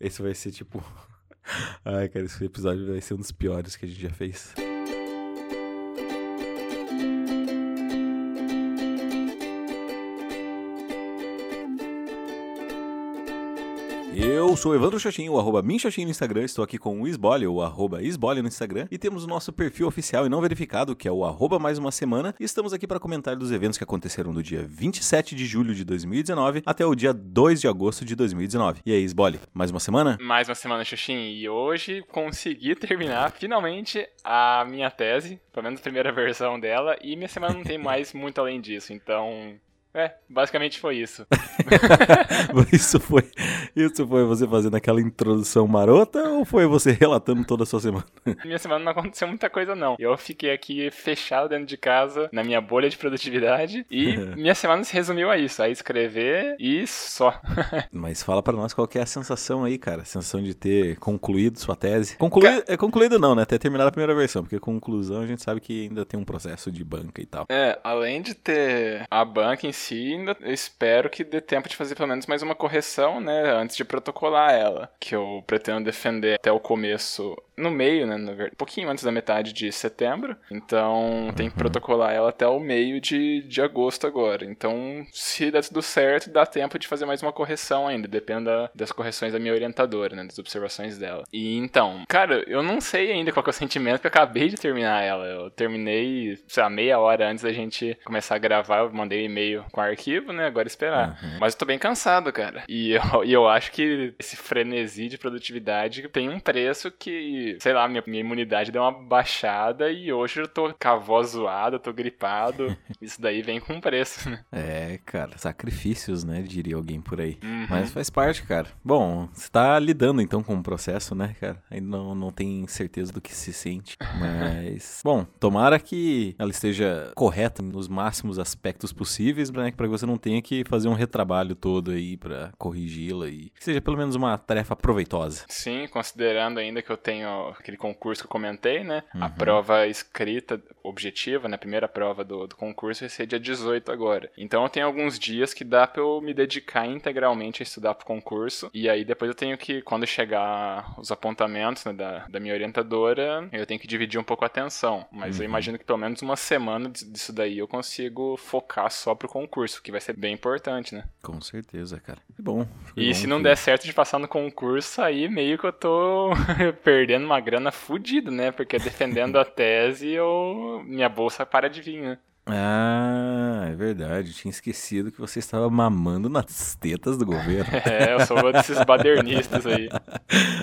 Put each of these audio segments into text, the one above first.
Esse vai ser tipo. Ai, cara, esse episódio vai ser um dos piores que a gente já fez. Eu sou Evandro Xoxin, o arroba Minxoxin no Instagram, estou aqui com o Isbole, o arroba Isbole no Instagram, e temos o nosso perfil oficial e não verificado, que é o arroba mais uma semana, e estamos aqui para comentar dos eventos que aconteceram do dia 27 de julho de 2019 até o dia 2 de agosto de 2019. E aí, Isbole, mais uma semana? Mais uma semana, Xoxin, e hoje consegui terminar finalmente a minha tese, pelo menos a primeira versão dela, e minha semana não tem mais muito além disso, então é, basicamente foi isso. isso foi isso foi você fazendo aquela introdução marota ou foi você relatando toda a sua semana? Minha semana não aconteceu muita coisa não. Eu fiquei aqui fechado dentro de casa, na minha bolha de produtividade e minha semana se resumiu a isso, a escrever e só. Mas fala para nós qual é a sensação aí, cara, a sensação de ter concluído sua tese. Concluído, é concluído não, né? Ter terminado a primeira versão, porque conclusão a gente sabe que ainda tem um processo de banca e tal. É, além de ter a banca em si, ainda espero que dê tempo de fazer pelo menos mais uma correção, né, antes de protocolar ela, que eu pretendo defender até o começo no meio, né? Um pouquinho antes da metade de setembro. Então tem que uhum. protocolar ela até o meio de, de agosto agora. Então, se der tudo certo, dá tempo de fazer mais uma correção ainda. Depende das correções da minha orientadora, né? Das observações dela. E então, cara, eu não sei ainda qual é o sentimento, porque eu acabei de terminar ela. Eu terminei, sei lá, meia hora antes da gente começar a gravar. Eu mandei um e-mail com o arquivo, né? Agora esperar. Uhum. Mas eu tô bem cansado, cara. E eu, e eu acho que esse frenesi de produtividade tem um preço que sei lá, minha, minha imunidade deu uma baixada e hoje eu tô com a voz zoada, tô gripado. Isso daí vem com preço, né? É, cara, sacrifícios, né? Diria alguém por aí. Uhum. Mas faz parte, cara. Bom, você tá lidando então com o processo, né, cara? Ainda não, não tem certeza do que se sente. Mas, bom, tomara que ela esteja correta nos máximos aspectos possíveis, né? Pra que você não tenha que fazer um retrabalho todo aí pra corrigi-la e que seja pelo menos uma tarefa proveitosa. Sim, considerando ainda que eu tenho aquele concurso que eu comentei, né? Uhum. A prova escrita objetiva, né? A primeira prova do, do concurso vai ser dia 18 agora. Então eu tenho alguns dias que dá pra eu me dedicar integralmente a estudar pro concurso. E aí depois eu tenho que, quando chegar os apontamentos né, da, da minha orientadora, eu tenho que dividir um pouco a atenção. Mas uhum. eu imagino que pelo menos uma semana disso daí eu consigo focar só pro concurso, que vai ser bem importante, né? Com certeza, cara. Que bom. Que e bom se não der certo de passar no concurso, aí meio que eu tô perdendo uma grana fodida, né? Porque defendendo a tese, eu... minha bolsa para de vir, né? Ah, é verdade. Eu tinha esquecido que você estava mamando nas tetas do governo. é, eu sou um desses badernistas aí.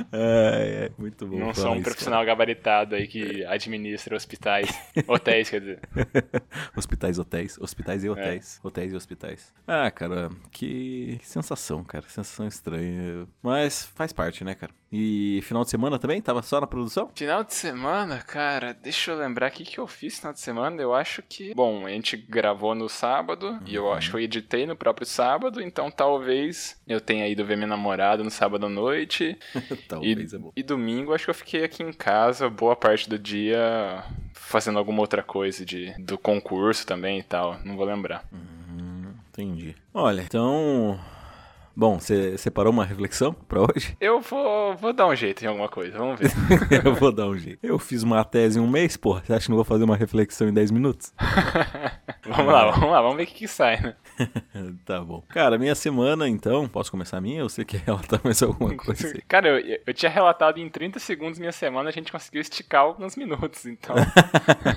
É, é muito bom. Não sou um isso, profissional cara. gabaritado aí que administra hospitais. hotéis, quer dizer. hospitais, hotéis. Hospitais e hotéis. É. Hotéis e hospitais. Ah, cara, que sensação, cara. Sensação estranha. Mas faz parte, né, cara? E final de semana também? Tava só na produção? Final de semana, cara, deixa eu lembrar o que, que eu fiz final de semana. Eu acho que. Bom, a gente gravou no sábado uhum. e eu acho que eu editei no próprio sábado, então talvez eu tenha ido ver minha namorada no sábado à noite. talvez e, é bom. E domingo acho que eu fiquei aqui em casa boa parte do dia fazendo alguma outra coisa de, do concurso também e tal. Não vou lembrar. Uhum, entendi. Olha, então Bom, você separou uma reflexão para hoje? Eu vou, vou dar um jeito em alguma coisa, vamos ver. eu vou dar um jeito. Eu fiz uma tese em um mês, porra. Você acha que não vou fazer uma reflexão em 10 minutos? vamos lá, vamos lá, vamos ver o que, que sai, né? tá bom. Cara, minha semana, então, posso começar a minha ou você quer relatar mais alguma coisa? Aí? Cara, eu, eu tinha relatado em 30 segundos minha semana, a gente conseguiu esticar alguns minutos, então.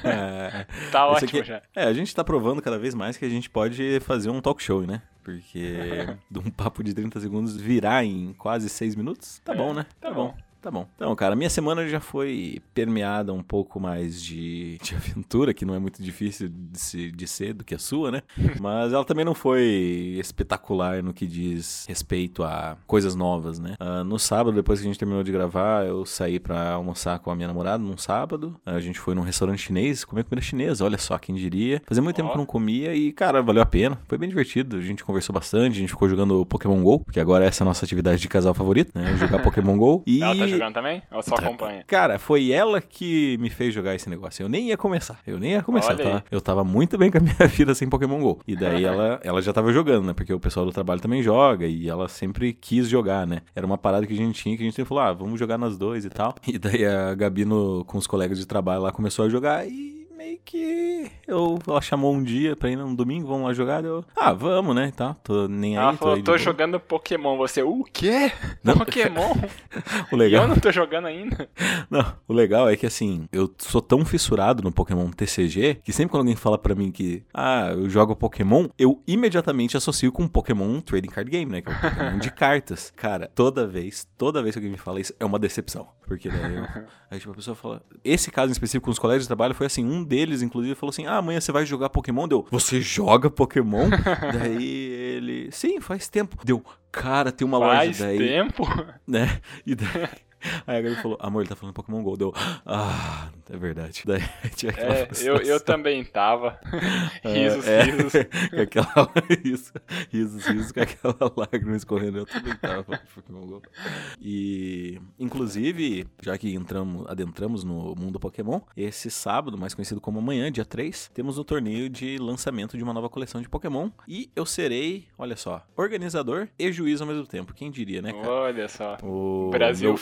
é, tá ótimo aqui, já. É, a gente tá provando cada vez mais que a gente pode fazer um talk show, né? Porque de um papo de 30 segundos virar em quase 6 minutos, tá é, bom, né? Tá, tá bom. bom. Tá bom. Então, cara, minha semana já foi permeada um pouco mais de, de aventura, que não é muito difícil de, se, de ser do que a sua, né? Mas ela também não foi espetacular no que diz respeito a coisas novas, né? Uh, no sábado, depois que a gente terminou de gravar, eu saí para almoçar com a minha namorada num sábado. A gente foi num restaurante chinês, comer comida chinesa, olha só, quem diria. Fazia muito oh. tempo que eu não comia e, cara, valeu a pena. Foi bem divertido. A gente conversou bastante, a gente ficou jogando Pokémon GO, porque agora essa é a nossa atividade de casal favorito, né? Jogar Pokémon GO. E. Tá jogando também? Ou só acompanha? Cara, foi ela que me fez jogar esse negócio. Eu nem ia começar. Eu nem ia começar, tá? Eu tava muito bem com a minha vida sem Pokémon GO. E daí ela, ela já tava jogando, né? Porque o pessoal do trabalho também joga e ela sempre quis jogar, né? Era uma parada que a gente tinha que a gente sempre falou, ah, vamos jogar nas dois e tal. E daí a Gabi no- com os colegas de trabalho lá começou a jogar e meio que eu, ela chamou um dia pra ir num domingo, vamos lá jogar. Eu, ah, vamos, né? Tal. Tô nem aí, Ela tô falou, tô boa. jogando Pokémon. Você, o quê? Não. Pokémon? O E legal. eu não tô jogando ainda. Não, o legal é que assim, eu sou tão fissurado no Pokémon TCG que sempre quando alguém fala pra mim que, ah, eu jogo Pokémon, eu imediatamente associo com Pokémon Trading Card Game, né? Que é o Pokémon de cartas. Cara, toda vez, toda vez que alguém me fala isso, é uma decepção. Porque daí eu. Aí, tipo, a pessoa fala. Esse caso em específico com os colegas de trabalho foi assim: um deles, inclusive, falou assim: ah, amanhã você vai jogar Pokémon? Deu, você joga Pokémon? daí ele, sim, faz tempo. Deu, cara, tem uma Faz loja daí tempo. né? E daí. Aí a Gabi falou, amor, ele tá falando Pokémon GO. Deu, ah, é verdade. Daí tinha aquela É, eu, eu também tava. risos, é, risos. com aquela, isso, risos, risos, com aquela lágrima escorrendo. Eu também tava falando de Pokémon GO. E, inclusive, já que entramos, adentramos no mundo Pokémon, esse sábado, mais conhecido como amanhã, dia 3, temos o torneio de lançamento de uma nova coleção de Pokémon. E eu serei, olha só, organizador e juiz ao mesmo tempo. Quem diria, né, cara? Olha só. O Brasil meu-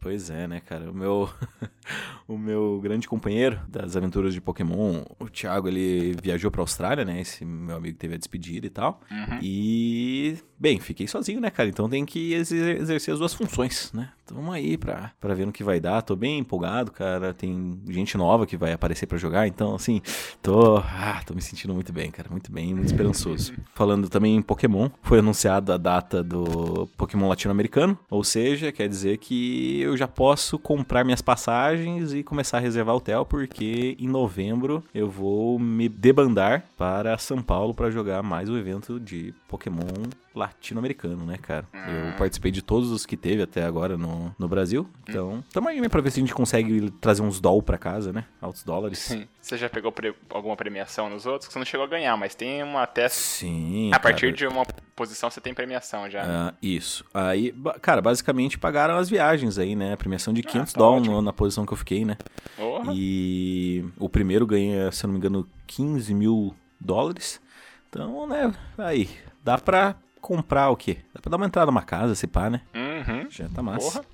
Pois é, né, cara? O meu, o meu grande companheiro das aventuras de Pokémon, o Thiago, ele viajou pra Austrália, né? Esse meu amigo teve a despedida e tal. Uhum. E, bem, fiquei sozinho, né, cara? Então tem que exer- exercer as duas funções, né? Então vamos aí pra, pra ver no que vai dar. Tô bem empolgado, cara. Tem gente nova que vai aparecer pra jogar. Então, assim, tô, ah, tô me sentindo muito bem, cara. Muito bem, muito esperançoso. Falando também em Pokémon, foi anunciada a data do Pokémon latino-americano. Ou seja, quer dizer que eu já posso comprar minhas passagens e começar a reservar hotel, porque em novembro eu vou me debandar para São Paulo para jogar mais o evento de Pokémon latino-americano, né, cara? Eu participei de todos os que teve até agora no, no Brasil. Então, tamo aí né, pra ver se a gente consegue trazer uns doll pra casa, né? Altos dólares. Sim. Você já pegou pre- alguma premiação nos outros? Que você não chegou a ganhar, mas tem uma até. Sim. A partir cara. de uma posição você tem premiação já. Ah, isso. Aí, cara, basicamente pagaram as viagens aí, né? Premiação de 500 tá dólares no- na posição que eu fiquei, né? Porra. E o primeiro ganha, se eu não me engano, 15 mil dólares. Então, né, aí, dá pra comprar o quê? Dá pra dar uma entrada numa casa, se pá, né? Uhum. Já tá massa. Porra.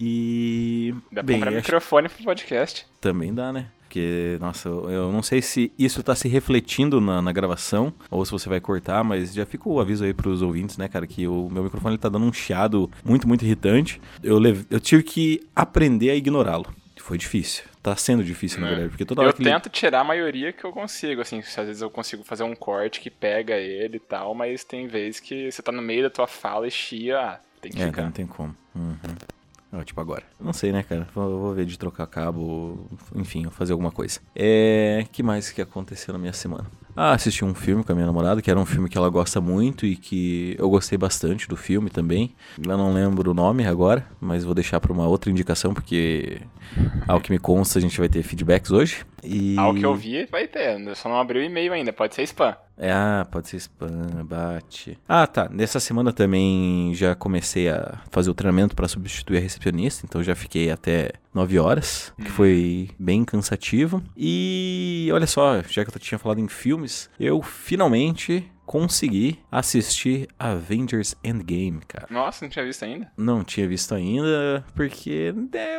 E. Dá pra bem, comprar acho- microfone pro podcast. também dá, né? Porque, nossa, eu eu não sei se isso tá se refletindo na, na gravação ou se você vai cortar, mas já fica o aviso aí pros ouvintes, né, cara, que o meu microfone ele tá dando um chiado muito, muito irritante. Eu, leve- eu tive que aprender a ignorá-lo. Foi difícil. Tá sendo difícil, na É. verdade, porque toda hora Eu que tento tirar a maioria que eu consigo, assim, às vezes eu consigo fazer um corte que pega ele e tal, mas tem vezes que você tá no meio da tua fala e chia, ah, tem que É, ficar. cara, não tem como. Uhum. Ó, tipo agora. Não sei, né, cara? Vou, vou ver de trocar cabo, enfim, fazer alguma coisa. É. que mais que aconteceu na minha semana? Ah, assisti um filme com a minha namorada, que era um filme que ela gosta muito e que eu gostei bastante do filme também. Eu não lembro o nome agora, mas vou deixar pra uma outra indicação, porque ao que me consta a gente vai ter feedbacks hoje. E... Ao que eu vi, vai ter, eu só não abri o e-mail ainda, pode ser spam. É, ah, pode ser spam, bate. Ah, tá. Nessa semana também já comecei a fazer o treinamento pra substituir a recepcionista, então já fiquei até 9 horas, que foi bem cansativo. E olha só, já que eu tinha falado em filmes, eu finalmente consegui assistir Avengers Endgame, cara. Nossa, não tinha visto ainda? Não tinha visto ainda, porque é,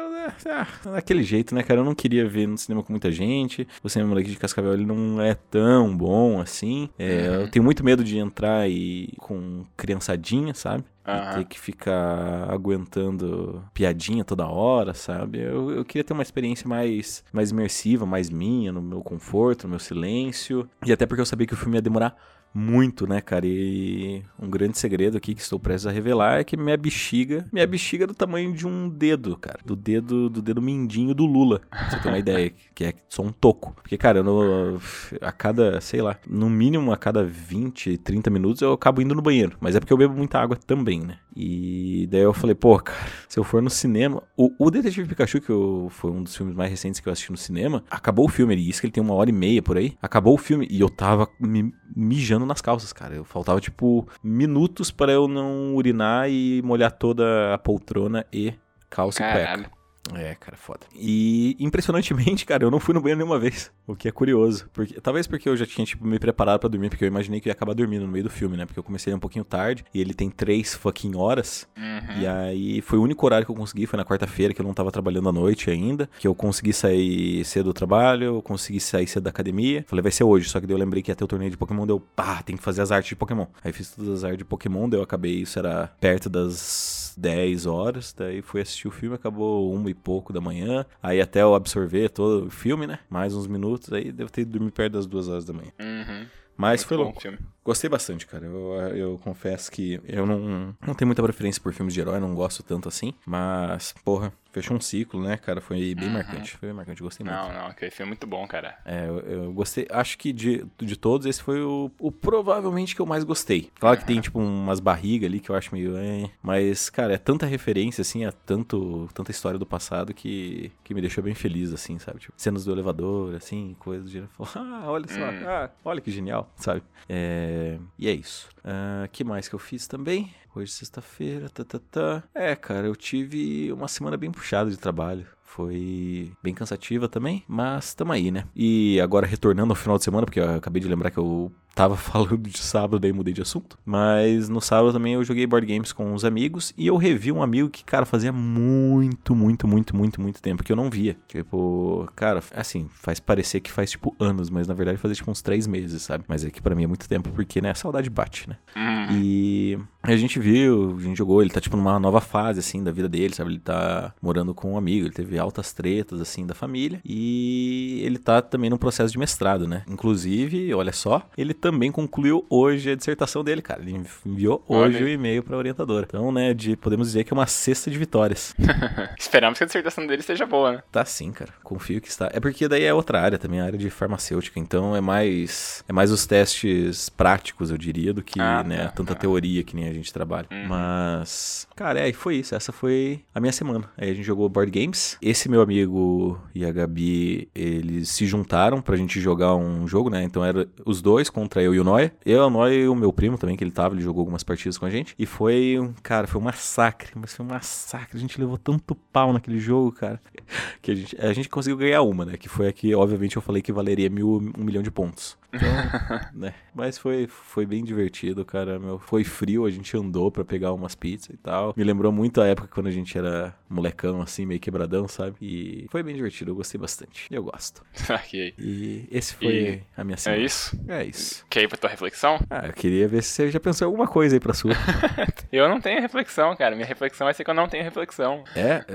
ah, daquele jeito, né, cara? Eu não queria ver no cinema com muita gente. O cinema aqui de Cascavel ele não é tão bom assim. É, Uhum. Eu tenho muito medo de entrar e com criançadinha, sabe? E Aham. ter que ficar aguentando piadinha toda hora, sabe? Eu, eu queria ter uma experiência mais, mais imersiva, mais minha, no meu conforto, no meu silêncio. E até porque eu sabia que o filme ia demorar muito, né, cara? E um grande segredo aqui que estou prestes a revelar é que minha bexiga, minha bexiga é do tamanho de um dedo, cara. Do dedo, do dedo mindinho do Lula. Pra você ter uma ideia, que é só um toco. Porque, cara, eu não, a cada, sei lá, no mínimo a cada 20, 30 minutos eu acabo indo no banheiro. Mas é porque eu bebo muita água também, né? E daí eu falei, pô, cara, se eu for no cinema. O, o Detetive Pikachu, que eu, foi um dos filmes mais recentes que eu assisti no cinema, acabou o filme. Ele disse que ele tem uma hora e meia por aí. Acabou o filme e eu tava me mijando nas calças, cara. Eu faltava, tipo, minutos para eu não urinar e molhar toda a poltrona e calça e cueca. É, cara, foda. E impressionantemente, cara, eu não fui no banheiro nenhuma vez. O que é curioso. Porque, talvez porque eu já tinha, tipo, me preparado para dormir, porque eu imaginei que eu ia acabar dormindo no meio do filme, né? Porque eu comecei um pouquinho tarde e ele tem três fucking horas. Uhum. E aí foi o único horário que eu consegui, foi na quarta-feira, que eu não tava trabalhando à noite ainda. Que eu consegui sair cedo do trabalho, eu consegui sair cedo da academia. Falei, vai ser hoje, só que daí eu lembrei que ia ter o torneio de Pokémon, deu, pá, tem que fazer as artes de Pokémon. Aí fiz todas as artes de Pokémon, daí eu acabei, isso era perto das 10 horas, daí fui assistir o filme, acabou uma e pouco da manhã. Aí até eu absorver todo o filme, né? Mais uns minutos, aí devo ter dormido perto das duas horas da manhã. Uhum. Mas Muito foi louco. Filme. Gostei bastante, cara. Eu, eu confesso que eu não, não tenho muita preferência por filmes de herói, não gosto tanto assim. Mas, porra, fechou um ciclo, né, cara? Foi bem uhum. marcante. Foi bem marcante, gostei não, muito. Não, não, aquele filme é muito bom, cara. É, eu, eu, gostei. Acho que de, de todos, esse foi o, o provavelmente que eu mais gostei. Claro uhum. que tem, tipo, umas barrigas ali que eu acho meio. É, mas, cara, é tanta referência, assim, a tanto, tanta história do passado que, que me deixou bem feliz, assim, sabe? Tipo, cenas do elevador, assim, coisas de. Ah, olha só, uhum. ah, olha que genial, sabe? É, e é isso. Uh, que mais que eu fiz também? Hoje sexta-feira, tá, tá, tá. É, cara, eu tive uma semana bem puxada de trabalho. Foi bem cansativa também, mas tamo aí, né? E agora retornando ao final de semana, porque eu acabei de lembrar que eu tava falando de sábado, daí mudei de assunto. Mas no sábado também eu joguei board games com uns amigos e eu revi um amigo que, cara, fazia muito, muito, muito, muito, muito tempo que eu não via. Tipo, cara, assim, faz parecer que faz tipo anos, mas na verdade fazia tipo uns três meses, sabe? Mas é que pra mim é muito tempo porque, né, a saudade bate, né? Uhum. E a gente viu, a gente jogou, ele tá tipo numa nova fase, assim, da vida dele, sabe? Ele tá morando com um amigo, ele teve altas tretas, assim, da família e ele tá também num processo de mestrado, né? Inclusive, olha só, ele também concluiu hoje a dissertação dele, cara. Ele enviou hoje o e-mail pra orientadora. Então, né, de, podemos dizer que é uma cesta de vitórias. Esperamos que a dissertação dele seja boa, né? Tá sim, cara. Confio que está. É porque daí é outra área também, a área de farmacêutica. Então é mais é mais os testes práticos, eu diria, do que, ah, né, tá. tanta teoria que nem a gente trabalha. Uhum. Mas, cara, é, foi isso. Essa foi a minha semana. Aí a gente jogou board games. Esse meu amigo e a Gabi, eles se juntaram pra gente jogar um jogo, né? Então era os dois contra eu e o Noia. Eu, o Noia e o meu primo também, que ele tava, ele jogou algumas partidas com a gente. E foi, um cara, foi um massacre, mas foi um massacre. A gente levou tanto pau naquele jogo, cara, que a gente, a gente conseguiu ganhar uma, né? Que foi a que, obviamente, eu falei que valeria mil, um milhão de pontos. Então, né? Mas foi, foi bem divertido, cara. Meu, foi frio, a gente andou para pegar umas pizzas e tal. Me lembrou muito a época quando a gente era molecão, assim, meio quebradão, sabe? E foi bem divertido, eu gostei bastante. Eu gosto. ok. E esse foi e a minha semana. É isso? É isso. Quer ir pra tua reflexão? Ah, eu queria ver se você já pensou em alguma coisa aí pra sua. eu não tenho reflexão, cara. Minha reflexão vai ser que eu não tenho reflexão. É?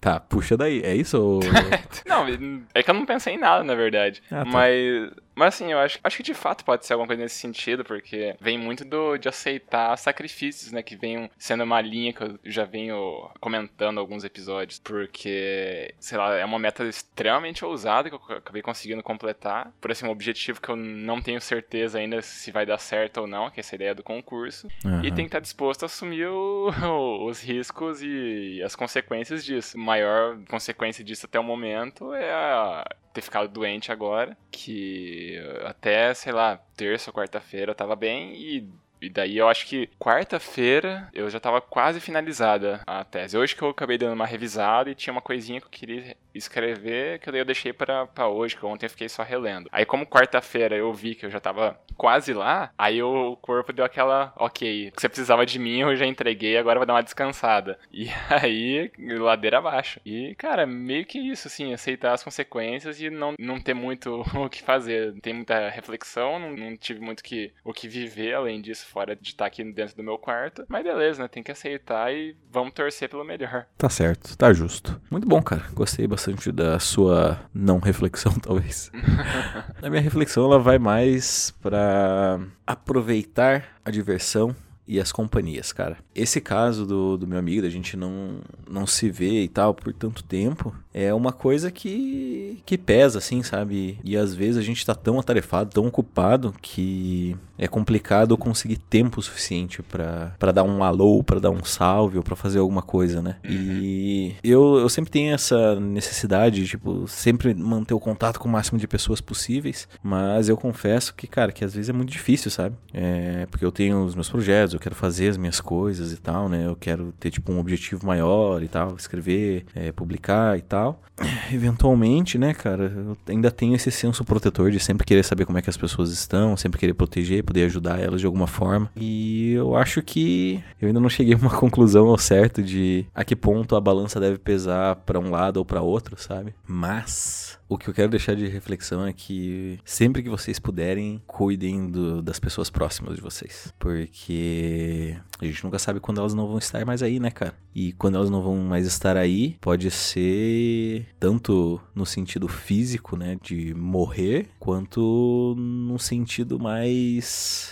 Tá, puxa daí. É isso ou... não, é que eu não pensei em nada, na verdade. Ah, tá. Mas mas assim, eu acho, acho que de fato pode ser alguma coisa nesse sentido, porque vem muito do, de aceitar sacrifícios, né? Que vem sendo uma linha que eu já venho comentando alguns episódios, porque, sei lá, é uma meta extremamente ousada que eu acabei conseguindo completar, por assim, um objetivo que eu não tenho certeza ainda se vai dar certo ou não, que é essa ideia do concurso, uhum. e tem que estar disposto a assumir o, os riscos e as consequências disso. A maior consequência disso até o momento é a ter ficado doente agora, que até, sei lá, terça ou quarta-feira eu tava bem e e daí eu acho que quarta-feira eu já tava quase finalizada a tese. Hoje que eu acabei dando uma revisada e tinha uma coisinha que eu queria escrever, que eu deixei para hoje, que ontem eu fiquei só relendo. Aí como quarta-feira eu vi que eu já tava quase lá, aí o corpo deu aquela, ok, você precisava de mim, eu já entreguei, agora vai dar uma descansada. E aí, ladeira abaixo. E, cara, meio que isso, assim, aceitar as consequências e não, não ter muito o que fazer. Não tem muita reflexão, não, não tive muito que, o que viver além disso fora de estar aqui dentro do meu quarto. Mas beleza, né? Tem que aceitar e vamos torcer pelo melhor. Tá certo, tá justo. Muito bom, cara. Gostei bastante da sua não reflexão, talvez. a minha reflexão ela vai mais para aproveitar a diversão e as companhias, cara. Esse caso do, do meu amigo, da gente não, não se ver e tal por tanto tempo, é uma coisa que, que pesa, assim, sabe? E às vezes a gente tá tão atarefado, tão ocupado, que é complicado conseguir tempo suficiente para dar um alô, para dar um salve ou pra fazer alguma coisa, né? E uhum. eu, eu sempre tenho essa necessidade, tipo, sempre manter o contato com o máximo de pessoas possíveis, mas eu confesso que, cara, que às vezes é muito difícil, sabe? É, porque eu tenho os meus projetos, eu quero fazer as minhas coisas e tal, né? Eu quero ter, tipo, um objetivo maior e tal, escrever, é, publicar e tal. Eventualmente, né, cara, eu ainda tenho esse senso protetor de sempre querer saber como é que as pessoas estão, sempre querer proteger, poder ajudar elas de alguma forma. E eu acho que eu ainda não cheguei a uma conclusão ao certo de a que ponto a balança deve pesar para um lado ou para outro, sabe? Mas o que eu quero deixar de reflexão é que sempre que vocês puderem, cuidem do, das pessoas próximas de vocês. Porque a gente nunca sabe quando elas não vão estar mais aí, né, cara? E quando elas não vão mais estar aí, pode ser tanto no sentido físico, né, de morrer, quanto no sentido mais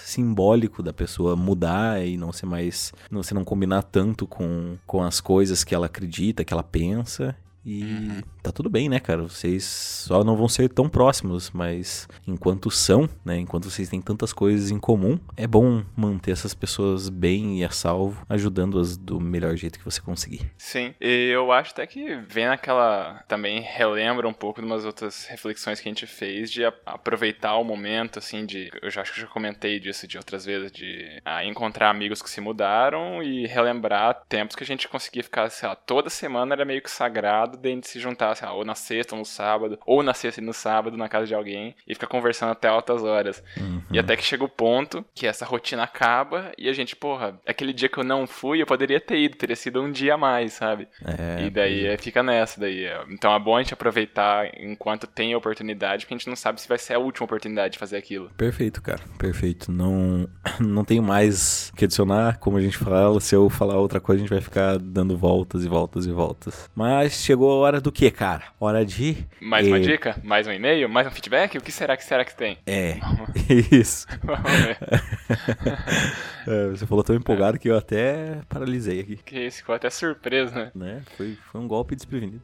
simbólico da pessoa mudar e não ser mais. Não, você não combinar tanto com, com as coisas que ela acredita, que ela pensa. E uhum. tá tudo bem, né, cara? Vocês só não vão ser tão próximos, mas enquanto são, né? Enquanto vocês têm tantas coisas em comum, é bom manter essas pessoas bem e a salvo, ajudando-as do melhor jeito que você conseguir. Sim, e eu acho até que vem aquela. Também relembra um pouco de umas outras reflexões que a gente fez de aproveitar o momento, assim, de. Eu já acho que já comentei disso de outras vezes, de ah, encontrar amigos que se mudaram e relembrar tempos que a gente conseguia ficar, sei lá, toda semana era meio que sagrado sábado, de a gente se juntar, assim, ou na sexta ou no sábado, ou na sexta e no sábado, na casa de alguém, e ficar conversando até altas horas. Uhum. E até que chega o ponto que essa rotina acaba e a gente, porra, aquele dia que eu não fui, eu poderia ter ido, teria sido um dia a mais, sabe? É, e daí é. fica nessa daí. Então é bom a gente aproveitar enquanto tem a oportunidade, porque a gente não sabe se vai ser a última oportunidade de fazer aquilo. Perfeito, cara. Perfeito. Não, não tenho mais que adicionar, como a gente fala, se eu falar outra coisa, a gente vai ficar dando voltas e voltas e voltas. Mas chegou chegou a hora do que, cara? Hora de. Mais uma dica? Mais um e-mail? Mais um feedback? O que será que será que tem? É. Isso. Vamos ver. é, você falou tão empolgado é. que eu até paralisei aqui. Que isso, ficou até surpreso, né? né? Foi, foi um golpe desprevenido.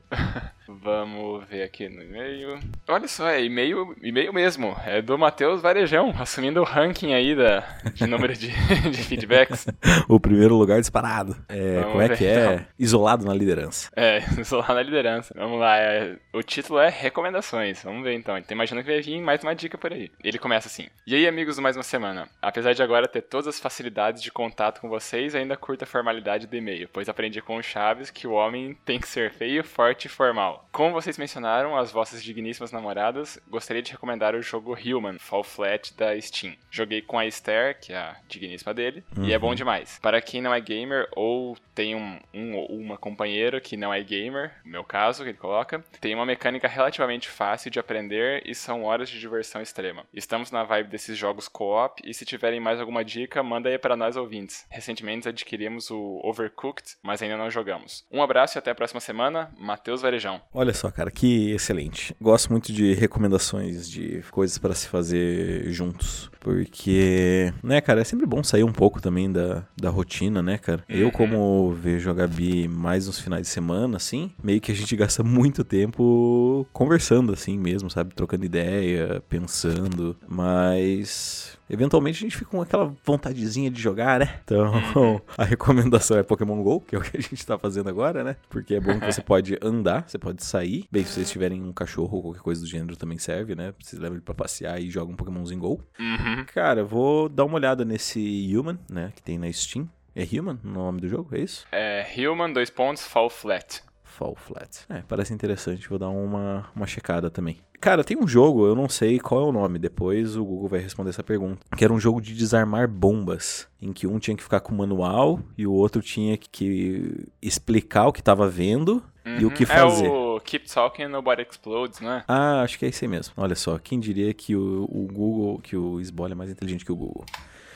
Vamos ver aqui no e-mail. Olha só, é e-mail, e-mail mesmo. É do Matheus Varejão, assumindo o ranking aí da, de número de, de feedbacks. o primeiro lugar disparado. É, como é ver, que é? Então. Isolado na liderança. É, isolado na liderança. Vamos lá, é, o título é Recomendações. Vamos ver então. Então imagina que vai vir mais uma dica por aí. Ele começa assim. E aí, amigos do Mais Uma Semana? Apesar de agora ter todas as facilidades de contato com vocês, ainda curta a formalidade do e-mail, pois aprendi com o Chaves que o homem tem que ser feio, forte e formal. Como vocês mencionaram, as vossas digníssimas namoradas, gostaria de recomendar o jogo Human, Fall Flat da Steam. Joguei com a Esther, que é a digníssima dele, uhum. e é bom uhum. demais. Para quem não é gamer ou tem um, um ou uma companheira que não é gamer, no meu caso, que ele coloca, tem uma mecânica relativamente fácil de aprender e são horas de diversão extrema. Estamos na vibe desses jogos co-op e se tiverem mais alguma dica, manda aí para nós ouvintes. Recentemente adquirimos o Overcooked, mas ainda não jogamos. Um abraço e até a próxima semana. Matheus Varejão. Olha só, cara, que excelente. Gosto muito de recomendações de coisas para se fazer juntos. Porque, né, cara, é sempre bom sair um pouco também da, da rotina, né, cara? Eu, uhum. como vejo a Gabi mais nos finais de semana, assim, meio que a gente gasta muito tempo conversando, assim mesmo, sabe? Trocando ideia, pensando. Mas eventualmente a gente fica com aquela vontadezinha de jogar, né? Então, a recomendação é Pokémon GO, que é o que a gente tá fazendo agora, né? Porque é bom que você pode andar, você pode sair. Bem, se vocês tiverem um cachorro ou qualquer coisa do gênero também serve, né? Você leva ele pra passear e joga um Pokémonzinho GO. Uhum. Cara, vou dar uma olhada nesse Human, né? Que tem na Steam. É Human o nome do jogo, é isso? É Human, dois pontos, Fall Flat. Fall Flat. É, parece interessante, vou dar uma, uma checada também. Cara, tem um jogo, eu não sei qual é o nome, depois o Google vai responder essa pergunta. Que era um jogo de desarmar bombas, em que um tinha que ficar com o manual e o outro tinha que explicar o que estava vendo uhum. e o que uhum. fazer. É o Keep Talking Nobody Explodes, né? Ah, acho que é esse mesmo. Olha só, quem diria que o, o Google, que o Sbole é mais inteligente que o Google.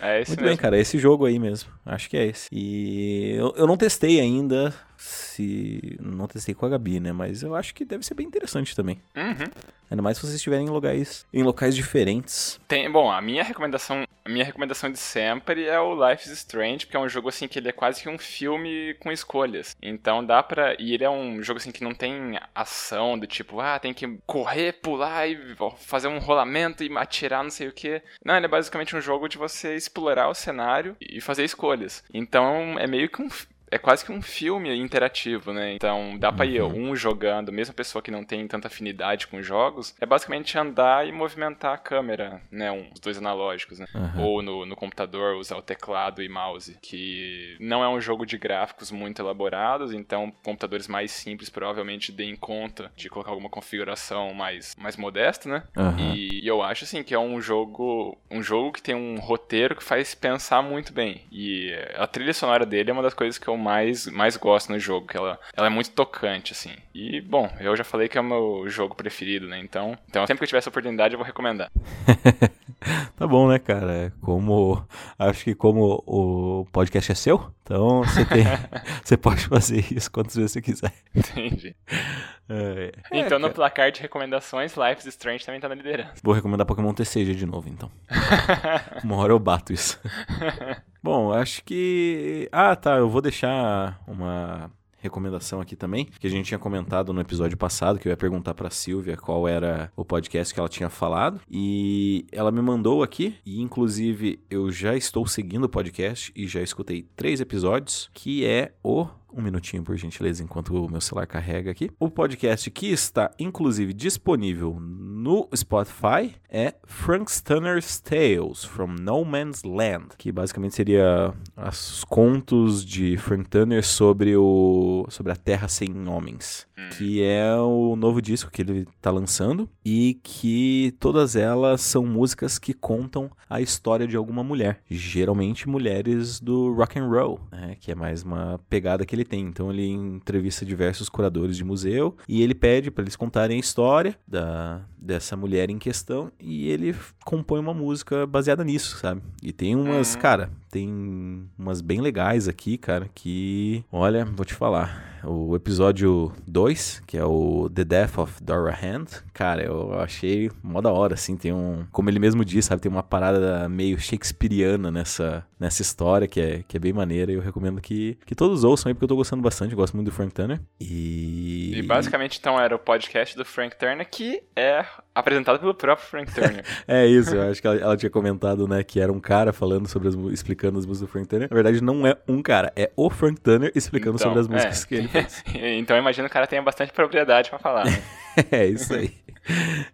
É esse Muito mesmo. bem, cara, é esse jogo aí mesmo. Acho que é esse. E eu, eu não testei ainda, se. Não testei com a Gabi, né? Mas eu acho que deve ser bem interessante também. Uhum. Ainda mais se vocês estiverem em locais, em locais diferentes. Tem, bom, a minha recomendação, a minha recomendação de sempre é o Life is Strange, porque é um jogo assim que ele é quase que um filme com escolhas. Então dá pra. E ele é um jogo assim que não tem ação do tipo, ah, tem que correr, pular e fazer um rolamento e atirar, não sei o que. Não, ele é basicamente um jogo de você explorar o cenário e fazer escolhas. Então é meio que um é quase que um filme interativo, né? Então dá pra ir Uhum. um jogando, mesmo a pessoa que não tem tanta afinidade com jogos, é basicamente andar e movimentar a câmera, né? Um, os dois analógicos, né? Aham. Ou no, no computador usar o teclado e mouse, que não é um jogo de gráficos muito elaborados, então computadores mais simples provavelmente deem conta de colocar alguma configuração mais, mais modesta, né? Aham. E, e eu acho assim que é um jogo, um jogo que tem um roteiro que faz pensar muito bem. E a trilha sonora dele é uma das coisas que eu mais, mais gosto no jogo, que ela, ela é muito tocante assim. E bom, eu já falei que é o meu jogo preferido, né? Então, então sempre que eu tiver essa oportunidade eu vou recomendar. Tá bom, né, cara? Como. Acho que como o podcast é seu, então você tem. você pode fazer isso quantas vezes você quiser. Entendi. É, é, então no cara. placar de recomendações, Life is Strange também tá na liderança. Vou recomendar Pokémon TCG de novo, então. Uma hora eu bato isso. Bom, acho que. Ah, tá. Eu vou deixar uma recomendação aqui também, que a gente tinha comentado no episódio passado, que eu ia perguntar pra Silvia qual era o podcast que ela tinha falado, e ela me mandou aqui, e inclusive eu já estou seguindo o podcast e já escutei três episódios, que é o um minutinho, por gentileza, enquanto o meu celular carrega aqui. O podcast que está, inclusive, disponível no Spotify é Frank Stunner's Tales from No Man's Land, que basicamente seria os contos de Frank Turner sobre, o, sobre a Terra Sem Homens, que é o novo disco que ele está lançando e que todas elas são músicas que contam a história de alguma mulher, geralmente mulheres do rock and roll, né, que é mais uma pegada que ele tem. Então ele entrevista diversos curadores de museu e ele pede para eles contarem a história da, dessa mulher em questão e ele compõe uma música baseada nisso, sabe? E tem umas, Uhum. cara, tem umas bem legais aqui, cara, que, olha, vou te falar. O episódio 2, que é o The Death of Dora Hand, cara, eu achei mó da hora, assim, tem um, como ele mesmo diz, sabe, tem uma parada meio shakespeariana nessa, nessa história, que é, que é bem maneira, e eu recomendo que, que todos ouçam aí, porque eu tô gostando bastante, eu gosto muito do Frank Turner, e... E basicamente então era o podcast do Frank Turner que é apresentado pelo próprio Frank Turner. É isso, eu acho que ela, ela tinha comentado, né, que era um cara falando sobre as, explicando as músicas do Frank Turner. Na verdade, não é um cara, é o Frank Turner explicando Então, sobre as músicas é. que ele fez. então eu imagino que o cara tenha bastante propriedade pra falar. Né? é isso aí.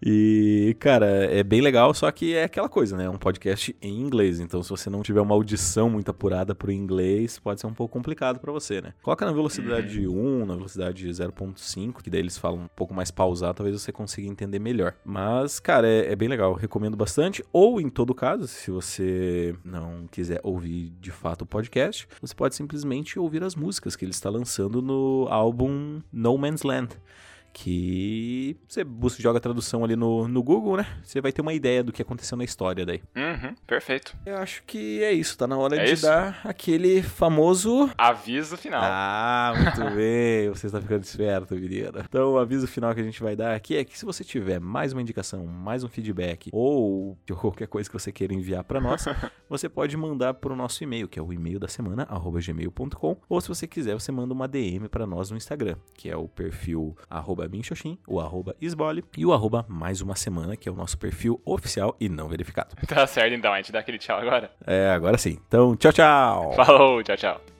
E, cara, é bem legal, só que é aquela coisa, né? É um podcast em inglês, então se você não tiver uma audição muito apurada pro inglês, pode ser um pouco complicado pra você, né? Coloca na velocidade 1, na velocidade 0.5, que daí eles falam um pouco mais pausado, talvez você consiga entender melhor. Mas, cara, é, é bem legal, recomendo bastante. Ou, em todo caso, se você não quiser ouvir de fato o podcast, você pode simplesmente ouvir as músicas que ele está lançando no álbum No Man's Land que você busca, joga a tradução ali no, no Google, né? Você vai ter uma ideia do que aconteceu na história daí. Uhum, perfeito. Eu acho que é isso, tá na hora É de isso? dar aquele famoso. Aviso final. Ah, muito bem, você está ficando esperto, menina. Então, o aviso final que a gente vai dar aqui é que se você tiver mais uma indicação, mais um feedback ou qualquer coisa que você queira enviar para nós, você pode mandar para o nosso e-mail, que é o e-mail da semana, arroba gmail.com, ou se você quiser, você manda uma DM para nós no Instagram, que é o perfil arroba minxoxin, o arroba esbole e o arroba mais uma semana, que é o nosso perfil oficial e não verificado. Tá certo então, a gente dá aquele tchau agora. É, agora sim. Então, tchau, tchau! Falou, tchau, tchau.